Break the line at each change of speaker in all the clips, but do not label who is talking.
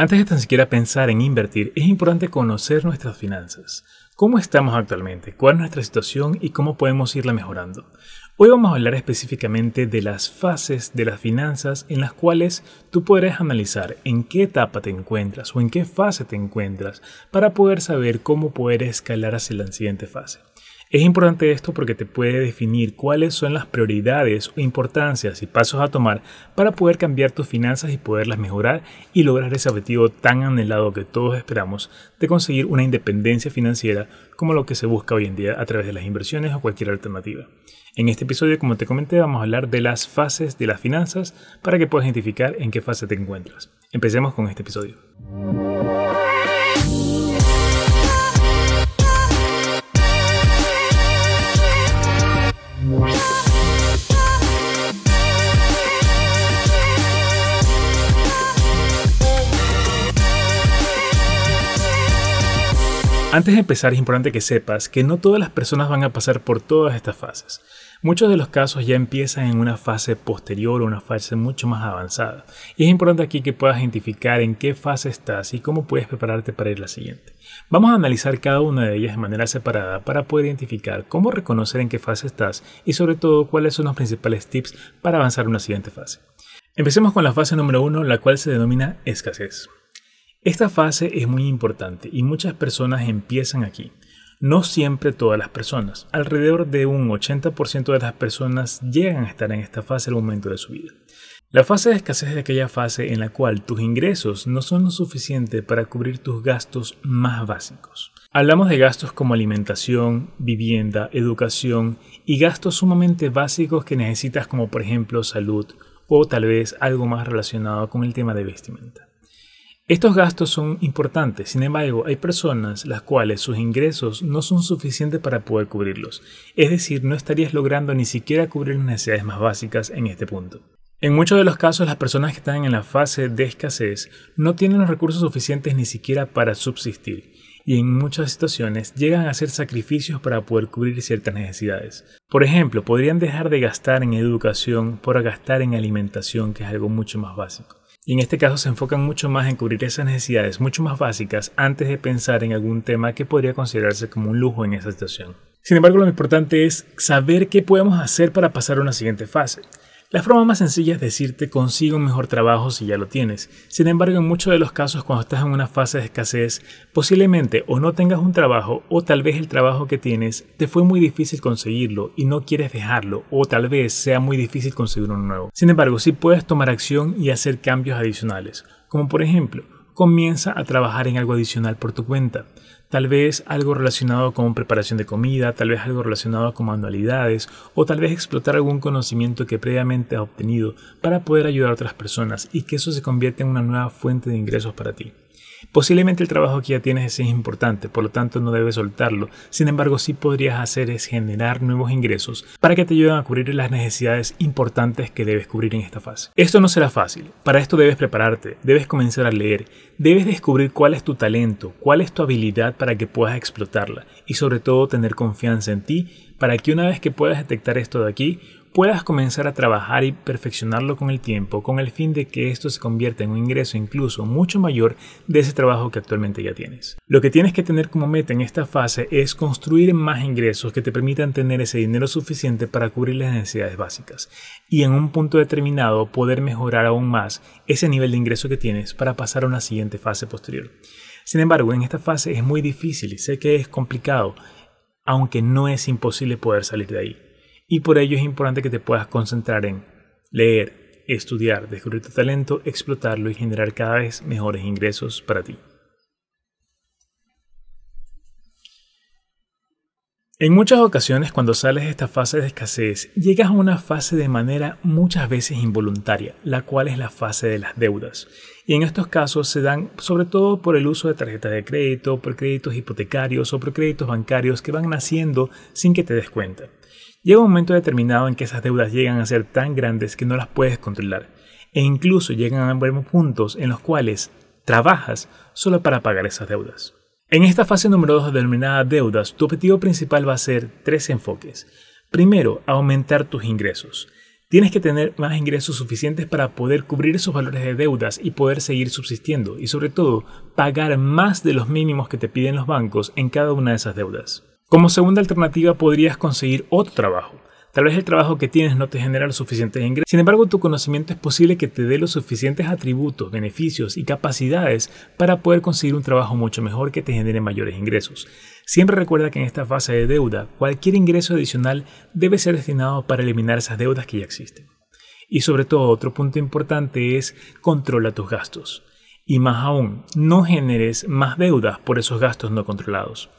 Antes de tan siquiera pensar en invertir, es importante conocer nuestras finanzas. ¿Cómo estamos actualmente? ¿Cuál es nuestra situación y cómo podemos irla mejorando? Hoy vamos a hablar específicamente de las fases de las finanzas en las cuales tú podrás analizar en qué etapa te encuentras o en qué fase te encuentras para poder saber cómo poder escalar hacia la siguiente fase. Es importante esto porque te puede definir cuáles son las prioridades importancias y pasos a tomar para poder cambiar tus finanzas y poderlas mejorar y lograr ese objetivo tan anhelado que todos esperamos de conseguir una independencia financiera como lo que se busca hoy en día a través de las inversiones o cualquier alternativa. En este episodio, como te comenté, vamos a hablar de las fases de las finanzas para que puedas identificar en qué fase te encuentras. Empecemos con este episodio. Antes de empezar es importante que sepas que no todas las personas van a pasar por todas estas fases. Muchos de los casos ya empiezan en una fase posterior o una fase mucho más avanzada. Y es importante aquí que puedas identificar en qué fase estás y cómo puedes prepararte para ir a la siguiente. Vamos a analizar cada una de ellas de manera separada para poder identificar cómo reconocer en qué fase estás y sobre todo cuáles son los principales tips para avanzar a una siguiente fase. Empecemos con la fase número uno, la cual se denomina escasez. Esta fase es muy importante y muchas personas empiezan aquí. No siempre todas las personas. Alrededor de un 80% de las personas llegan a estar en esta fase al momento de su vida. La fase de escasez es aquella fase en la cual tus ingresos no son lo suficiente para cubrir tus gastos más básicos. Hablamos de gastos como alimentación, vivienda, educación y gastos sumamente básicos que necesitas como por ejemplo salud o tal vez algo más relacionado con el tema de vestimenta. Estos gastos son importantes, sin embargo, hay personas las cuales sus ingresos no son suficientes para poder cubrirlos, es decir, no estarías logrando ni siquiera cubrir las necesidades más básicas en este punto. En muchos de los casos, las personas que están en la fase de escasez no tienen los recursos suficientes ni siquiera para subsistir, y en muchas situaciones llegan a hacer sacrificios para poder cubrir ciertas necesidades. Por ejemplo, podrían dejar de gastar en educación por gastar en alimentación, que es algo mucho más básico. Y en este caso se enfocan mucho más en cubrir esas necesidades mucho más básicas antes de pensar en algún tema que podría considerarse como un lujo en esa situación. Sin embargo, lo importante es saber qué podemos hacer para pasar a una siguiente fase. La forma más sencilla es decirte consigue un mejor trabajo si ya lo tienes. Sin embargo, en muchos de los casos cuando estás en una fase de escasez, posiblemente o no tengas un trabajo o tal vez el trabajo que tienes te fue muy difícil conseguirlo y no quieres dejarlo o tal vez sea muy difícil conseguir uno nuevo. Sin embargo, sí puedes tomar acción y hacer cambios adicionales, como por ejemplo, comienza a trabajar en algo adicional por tu cuenta. Tal vez algo relacionado con preparación de comida, tal vez algo relacionado con manualidades o tal vez explotar algún conocimiento que previamente has obtenido para poder ayudar a otras personas y que eso se convierta en una nueva fuente de ingresos para ti. Posiblemente el trabajo que ya tienes es importante, por lo tanto no debes soltarlo. Sin embargo, sí podrías hacer es generar nuevos ingresos para que te ayuden a cubrir las necesidades importantes que debes cubrir en esta fase. Esto no será fácil. Para esto debes prepararte, debes comenzar a leer, debes descubrir cuál es tu talento, cuál es tu habilidad para que puedas explotarla y sobre todo tener confianza en ti para que una vez que puedas detectar esto de aquí, puedas comenzar a trabajar y perfeccionarlo con el tiempo con el fin de que esto se convierta en un ingreso incluso mucho mayor de ese trabajo que actualmente ya tienes. Lo que tienes que tener como meta en esta fase es construir más ingresos que te permitan tener ese dinero suficiente para cubrir las necesidades básicas y en un punto determinado poder mejorar aún más ese nivel de ingreso que tienes para pasar a una siguiente fase posterior. Sin embargo, en esta fase es muy difícil y sé que es complicado, aunque no es imposible poder salir de ahí y por ello es importante que te puedas concentrar en leer, estudiar, descubrir tu talento, explotarlo y generar cada vez mejores ingresos para ti. En muchas ocasiones cuando sales de esta fase de escasez, llegas a una fase de manera muchas veces involuntaria, la cual es la fase de las deudas. Y en estos casos se dan sobre todo por el uso de tarjetas de crédito, por créditos hipotecarios o por créditos bancarios que van naciendo sin que te des cuenta. Llega un momento determinado en que esas deudas llegan a ser tan grandes que no las puedes controlar e incluso llegan a haber puntos en los cuales trabajas solo para pagar esas deudas. En esta fase número 2 denominada deudas, tu objetivo principal va a ser tres enfoques. Primero, aumentar tus ingresos. Tienes que tener más ingresos suficientes para poder cubrir esos valores de deudas y poder seguir subsistiendo y sobre todo pagar más de los mínimos que te piden los bancos en cada una de esas deudas. Como segunda alternativa podrías conseguir otro trabajo. Tal vez el trabajo que tienes no te genera los suficientes ingresos. Sin embargo, tu conocimiento es posible que te dé los suficientes atributos, beneficios y capacidades para poder conseguir un trabajo mucho mejor que te genere mayores ingresos. Siempre recuerda que en esta fase de deuda, cualquier ingreso adicional debe ser destinado para eliminar esas deudas que ya existen. Y sobre todo, otro punto importante es controla tus gastos. Y más aún, no generes más deudas por esos gastos no controlados.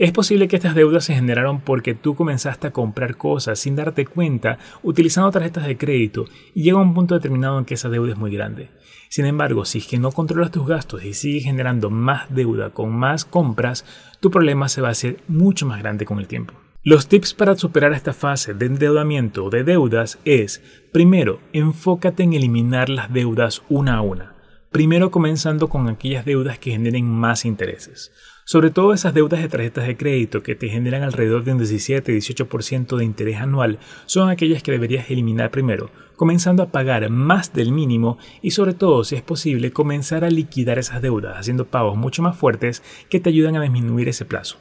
Es posible que estas deudas se generaron porque tú comenzaste a comprar cosas sin darte cuenta utilizando tarjetas de crédito y llega un punto determinado en que esa deuda es muy grande. Sin embargo, si es que no controlas tus gastos y sigues generando más deuda con más compras, tu problema se va a hacer mucho más grande con el tiempo. Los tips para superar esta fase de endeudamiento de deudas es, primero, enfócate en eliminar las deudas una a una. Primero comenzando con aquellas deudas que generen más intereses. Sobre todo esas deudas de tarjetas de crédito que te generan alrededor de un 17-18% de interés anual son aquellas que deberías eliminar primero, comenzando a pagar más del mínimo y sobre todo, si es posible, comenzar a liquidar esas deudas haciendo pagos mucho más fuertes que te ayudan a disminuir ese plazo.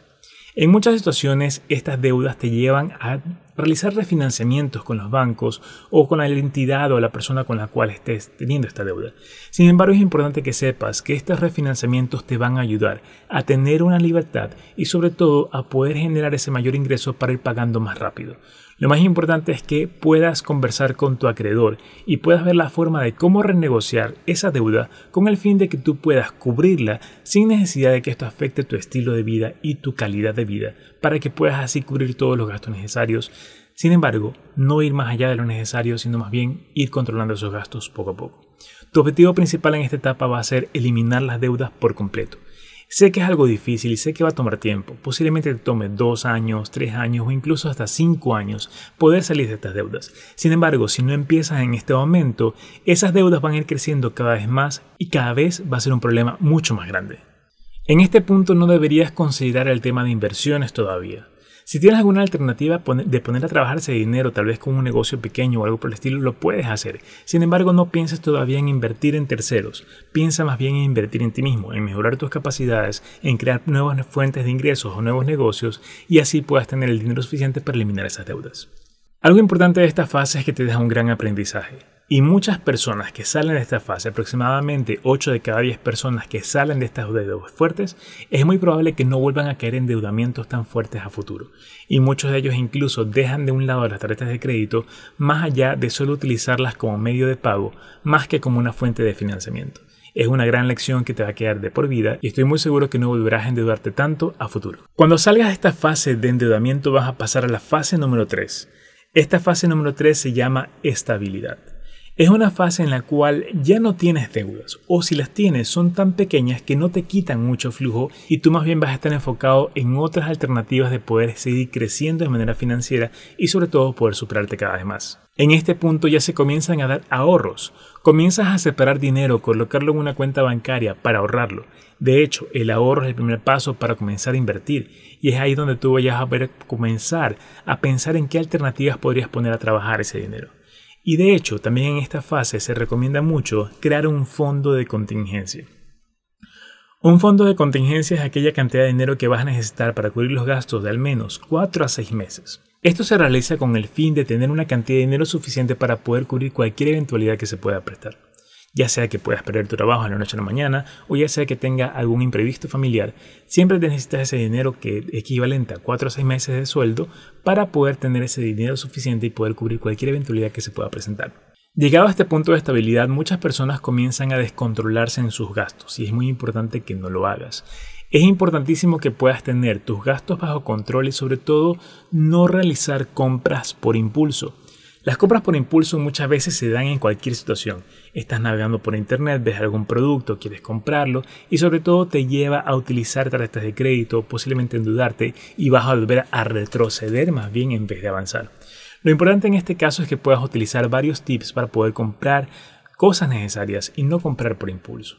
En muchas situaciones estas deudas te llevan a realizar refinanciamientos con los bancos o con la entidad o la persona con la cual estés teniendo esta deuda. Sin embargo, es importante que sepas que estos refinanciamientos te van a ayudar a tener una libertad y sobre todo a poder generar ese mayor ingreso para ir pagando más rápido. Lo más importante es que puedas conversar con tu acreedor y puedas ver la forma de cómo renegociar esa deuda con el fin de que tú puedas cubrirla sin necesidad de que esto afecte tu estilo de vida y tu calidad de vida, para que puedas así cubrir todos los gastos necesarios. Sin embargo, no ir más allá de lo necesario, sino más bien ir controlando esos gastos poco a poco. Tu objetivo principal en esta etapa va a ser eliminar las deudas por completo. Sé que es algo difícil y sé que va a tomar tiempo. Posiblemente te tome dos años, tres años o incluso hasta cinco años poder salir de estas deudas. Sin embargo, si no empiezas en este momento, esas deudas van a ir creciendo cada vez más y cada vez va a ser un problema mucho más grande. En este punto no deberías considerar el tema de inversiones todavía. Si tienes alguna alternativa de poner a trabajar ese dinero, tal vez con un negocio pequeño o algo por el estilo, lo puedes hacer. Sin embargo, no pienses todavía en invertir en terceros. Piensa más bien en invertir en ti mismo, en mejorar tus capacidades, en crear nuevas fuentes de ingresos o nuevos negocios y así puedas tener el dinero suficiente para eliminar esas deudas. Algo importante de esta fase es que te deja un gran aprendizaje. Y muchas personas que salen de esta fase, aproximadamente 8 de cada 10 personas que salen de estas deudas fuertes, es muy probable que no vuelvan a caer en endeudamientos tan fuertes a futuro. Y muchos de ellos incluso dejan de un lado las tarjetas de crédito más allá de solo utilizarlas como medio de pago, más que como una fuente de financiamiento. Es una gran lección que te va a quedar de por vida y estoy muy seguro que no volverás a endeudarte tanto a futuro. Cuando salgas de esta fase de endeudamiento vas a pasar a la fase número 3. Esta fase número 3 se llama estabilidad. Es una fase en la cual ya no tienes deudas o si las tienes son tan pequeñas que no te quitan mucho flujo y tú más bien vas a estar enfocado en otras alternativas de poder seguir creciendo de manera financiera y sobre todo poder superarte cada vez más. En este punto ya se comienzan a dar ahorros. Comienzas a separar dinero, colocarlo en una cuenta bancaria para ahorrarlo. De hecho, el ahorro es el primer paso para comenzar a invertir y es ahí donde tú vayas a ver, comenzar a pensar en qué alternativas podrías poner a trabajar ese dinero. Y de hecho, también en esta fase se recomienda mucho crear un fondo de contingencia. Un fondo de contingencia es aquella cantidad de dinero que vas a necesitar para cubrir los gastos de al menos 4 a 6 meses. Esto se realiza con el fin de tener una cantidad de dinero suficiente para poder cubrir cualquier eventualidad que se pueda prestar ya sea que puedas perder tu trabajo en la noche a la mañana o ya sea que tenga algún imprevisto familiar, siempre necesitas ese dinero que equivalente a 4 o 6 meses de sueldo para poder tener ese dinero suficiente y poder cubrir cualquier eventualidad que se pueda presentar. Llegado a este punto de estabilidad, muchas personas comienzan a descontrolarse en sus gastos y es muy importante que no lo hagas. Es importantísimo que puedas tener tus gastos bajo control y sobre todo no realizar compras por impulso. Las compras por impulso muchas veces se dan en cualquier situación. Estás navegando por internet, ves algún producto, quieres comprarlo y sobre todo te lleva a utilizar tarjetas de crédito, posiblemente endeudarte y vas a volver a retroceder más bien en vez de avanzar. Lo importante en este caso es que puedas utilizar varios tips para poder comprar cosas necesarias y no comprar por impulso.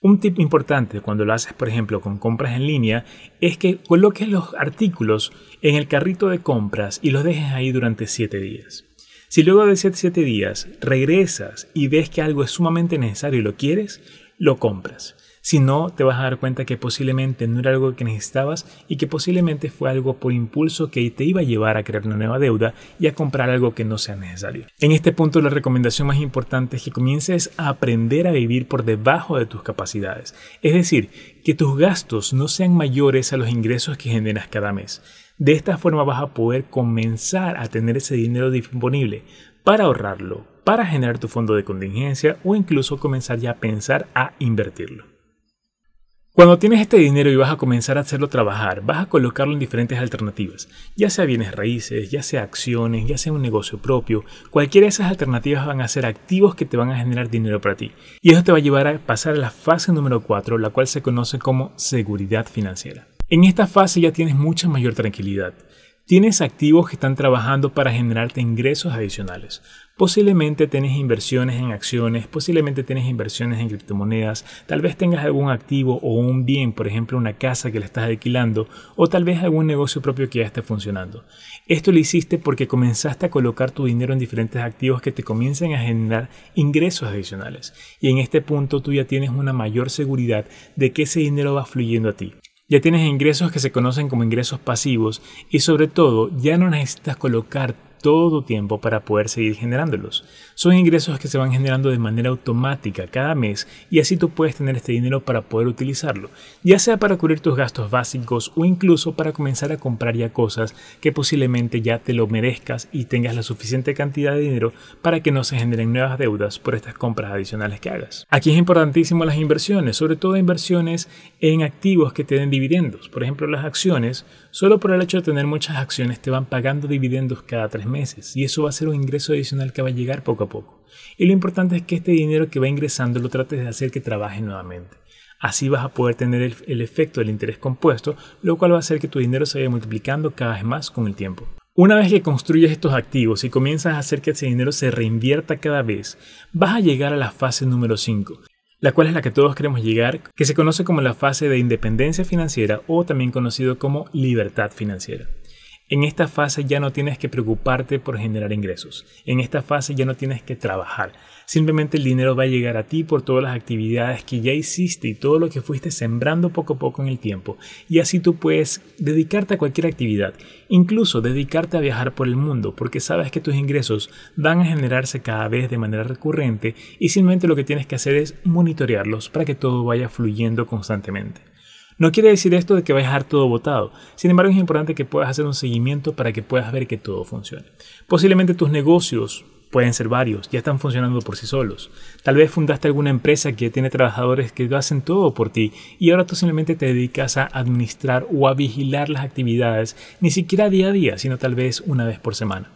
Un tip importante cuando lo haces, por ejemplo, con compras en línea, es que coloques los artículos en el carrito de compras y los dejes ahí durante 7 días. Si luego de 7 días regresas y ves que algo es sumamente necesario y lo quieres, lo compras. Si no, te vas a dar cuenta que posiblemente no era algo que necesitabas y que posiblemente fue algo por impulso que te iba a llevar a crear una nueva deuda y a comprar algo que no sea necesario. En este punto la recomendación más importante es que comiences a aprender a vivir por debajo de tus capacidades. Es decir, que tus gastos no sean mayores a los ingresos que generas cada mes. De esta forma vas a poder comenzar a tener ese dinero disponible para ahorrarlo, para generar tu fondo de contingencia o incluso comenzar ya a pensar a invertirlo. Cuando tienes este dinero y vas a comenzar a hacerlo trabajar, vas a colocarlo en diferentes alternativas, ya sea bienes raíces, ya sea acciones, ya sea un negocio propio, cualquiera de esas alternativas van a ser activos que te van a generar dinero para ti. Y eso te va a llevar a pasar a la fase número 4, la cual se conoce como seguridad financiera. En esta fase ya tienes mucha mayor tranquilidad. Tienes activos que están trabajando para generarte ingresos adicionales. Posiblemente tienes inversiones en acciones, posiblemente tienes inversiones en criptomonedas, tal vez tengas algún activo o un bien, por ejemplo una casa que le estás alquilando, o tal vez algún negocio propio que ya esté funcionando. Esto lo hiciste porque comenzaste a colocar tu dinero en diferentes activos que te comiencen a generar ingresos adicionales. Y en este punto tú ya tienes una mayor seguridad de que ese dinero va fluyendo a ti. Ya tienes ingresos que se conocen como ingresos pasivos y sobre todo ya no necesitas colocar todo tiempo para poder seguir generándolos. Son ingresos que se van generando de manera automática cada mes y así tú puedes tener este dinero para poder utilizarlo, ya sea para cubrir tus gastos básicos o incluso para comenzar a comprar ya cosas que posiblemente ya te lo merezcas y tengas la suficiente cantidad de dinero para que no se generen nuevas deudas por estas compras adicionales que hagas. Aquí es importantísimo las inversiones, sobre todo inversiones en activos que te den dividendos. Por ejemplo, las acciones, solo por el hecho de tener muchas acciones te van pagando dividendos cada tres meses y eso va a ser un ingreso adicional que va a llegar poco a poco. Y lo importante es que este dinero que va ingresando lo trates de hacer que trabaje nuevamente. Así vas a poder tener el, efecto del interés compuesto, lo cual va a hacer que tu dinero se vaya multiplicando cada vez más con el tiempo. Una vez que construyes estos activos y comienzas a hacer que ese dinero se reinvierta cada vez, vas a llegar a la fase número 5, la cual es la que todos queremos llegar, que se conoce como la fase de independencia financiera o también conocido como libertad financiera. En esta fase ya no tienes que preocuparte por generar ingresos. En esta fase ya no tienes que trabajar. Simplemente el dinero va a llegar a ti por todas las actividades que ya hiciste y todo lo que fuiste sembrando poco a poco en el tiempo. Y así tú puedes dedicarte a cualquier actividad, incluso dedicarte a viajar por el mundo, porque sabes que tus ingresos van a generarse cada vez de manera recurrente y simplemente lo que tienes que hacer es monitorearlos para que todo vaya fluyendo constantemente. No quiere decir esto de que vayas a dejar todo botado. Sin embargo, es importante que puedas hacer un seguimiento para que puedas ver que todo funcione. Posiblemente tus negocios pueden ser varios, ya están funcionando por sí solos. Tal vez fundaste alguna empresa que tiene trabajadores que hacen todo por ti y ahora tú simplemente te dedicas a administrar o a vigilar las actividades, ni siquiera día a día, sino tal vez una vez por semana.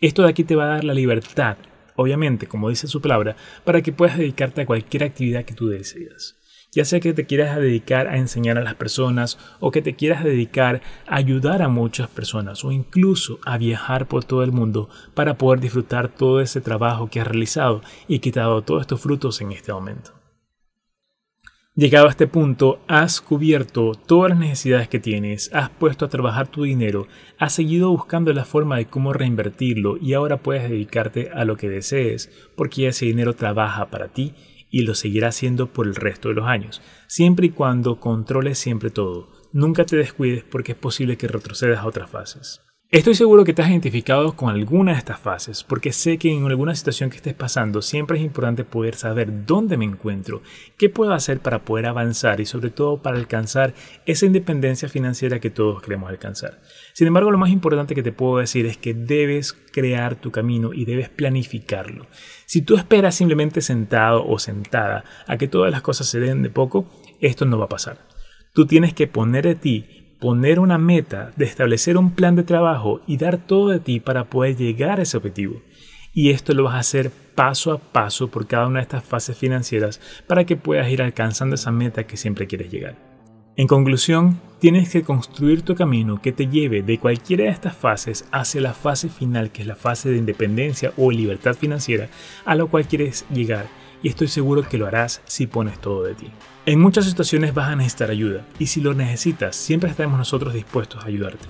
Esto de aquí te va a dar la libertad, obviamente, como dice su palabra, para que puedas dedicarte a cualquier actividad que tú decidas ya sea que te quieras dedicar a enseñar a las personas o que te quieras dedicar a ayudar a muchas personas o incluso a viajar por todo el mundo para poder disfrutar todo ese trabajo que has realizado y que todos estos frutos en este momento. Llegado a este punto, has cubierto todas las necesidades que tienes, has puesto a trabajar tu dinero, has seguido buscando la forma de cómo reinvertirlo y ahora puedes dedicarte a lo que desees, porque ese dinero trabaja para ti y lo seguirá haciendo por el resto de los años, siempre y cuando controles siempre todo. Nunca te descuides porque es posible que retrocedas a otras fases. Estoy seguro que te has identificado con alguna de estas fases, porque sé que en alguna situación que estés pasando siempre es importante poder saber dónde me encuentro, qué puedo hacer para poder avanzar y sobre todo para alcanzar esa independencia financiera que todos queremos alcanzar. Sin embargo, lo más importante que te puedo decir es que debes crear tu camino y debes planificarlo. Si tú esperas simplemente sentado o sentada a que todas las cosas se den de poco, esto no va a pasar. Tú tienes que poner de ti poner una meta, de establecer un plan de trabajo y dar todo de ti para poder llegar a ese objetivo. Y esto lo vas a hacer paso a paso por cada una de estas fases financieras para que puedas ir alcanzando esa meta que siempre quieres llegar. En conclusión, tienes que construir tu camino que te lleve de cualquiera de estas fases hacia la fase final, que es la fase de independencia o libertad financiera, a la cual quieres llegar y estoy seguro que lo harás si pones todo de ti. En muchas situaciones vas a necesitar ayuda y si lo necesitas, siempre estaremos nosotros dispuestos a ayudarte.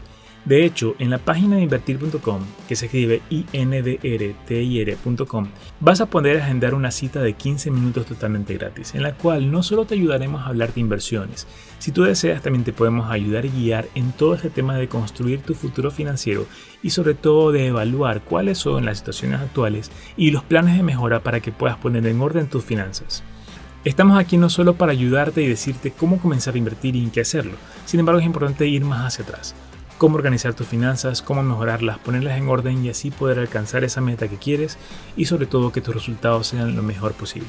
De hecho, en la página de invertir.com, que se escribe indrtir.com, vas a poder agendar una cita de 15 minutos totalmente gratis, en la cual no solo te ayudaremos a hablar de inversiones, si tú deseas también te podemos ayudar y guiar en todo este tema de construir tu futuro financiero y sobre todo de evaluar cuáles son las situaciones actuales y los planes de mejora para que puedas poner en orden tus finanzas. Estamos aquí no solo para ayudarte y decirte cómo comenzar a invertir y en qué hacerlo, sin embargo es importante ir más hacia atrás cómo organizar tus finanzas, cómo mejorarlas, ponerlas en orden y así poder alcanzar esa meta que quieres y sobre todo que tus resultados sean lo mejor posible.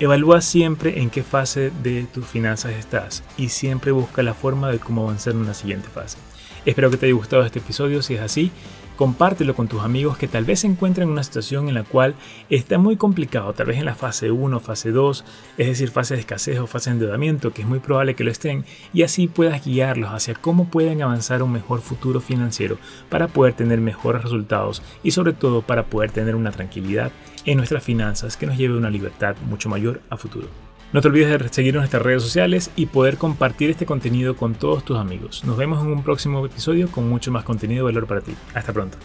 Evalúa siempre en qué fase de tus finanzas estás y siempre busca la forma de cómo avanzar en una siguiente fase. Espero que te haya gustado este episodio, si es así, compártelo con tus amigos que tal vez se encuentren en una situación en la cual está muy complicado, tal vez en la fase 1, fase 2, es decir, fase de escasez o fase de endeudamiento, que es muy probable que lo estén, y así puedas guiarlos hacia cómo pueden avanzar un mejor futuro financiero para poder tener mejores resultados y sobre todo para poder tener una tranquilidad en nuestras finanzas que nos lleve a una libertad mucho mayor a futuro. No te olvides de seguirnos en nuestras redes sociales y poder compartir este contenido con todos tus amigos. Nos vemos en un próximo episodio con mucho más contenido de valor para ti. Hasta pronto.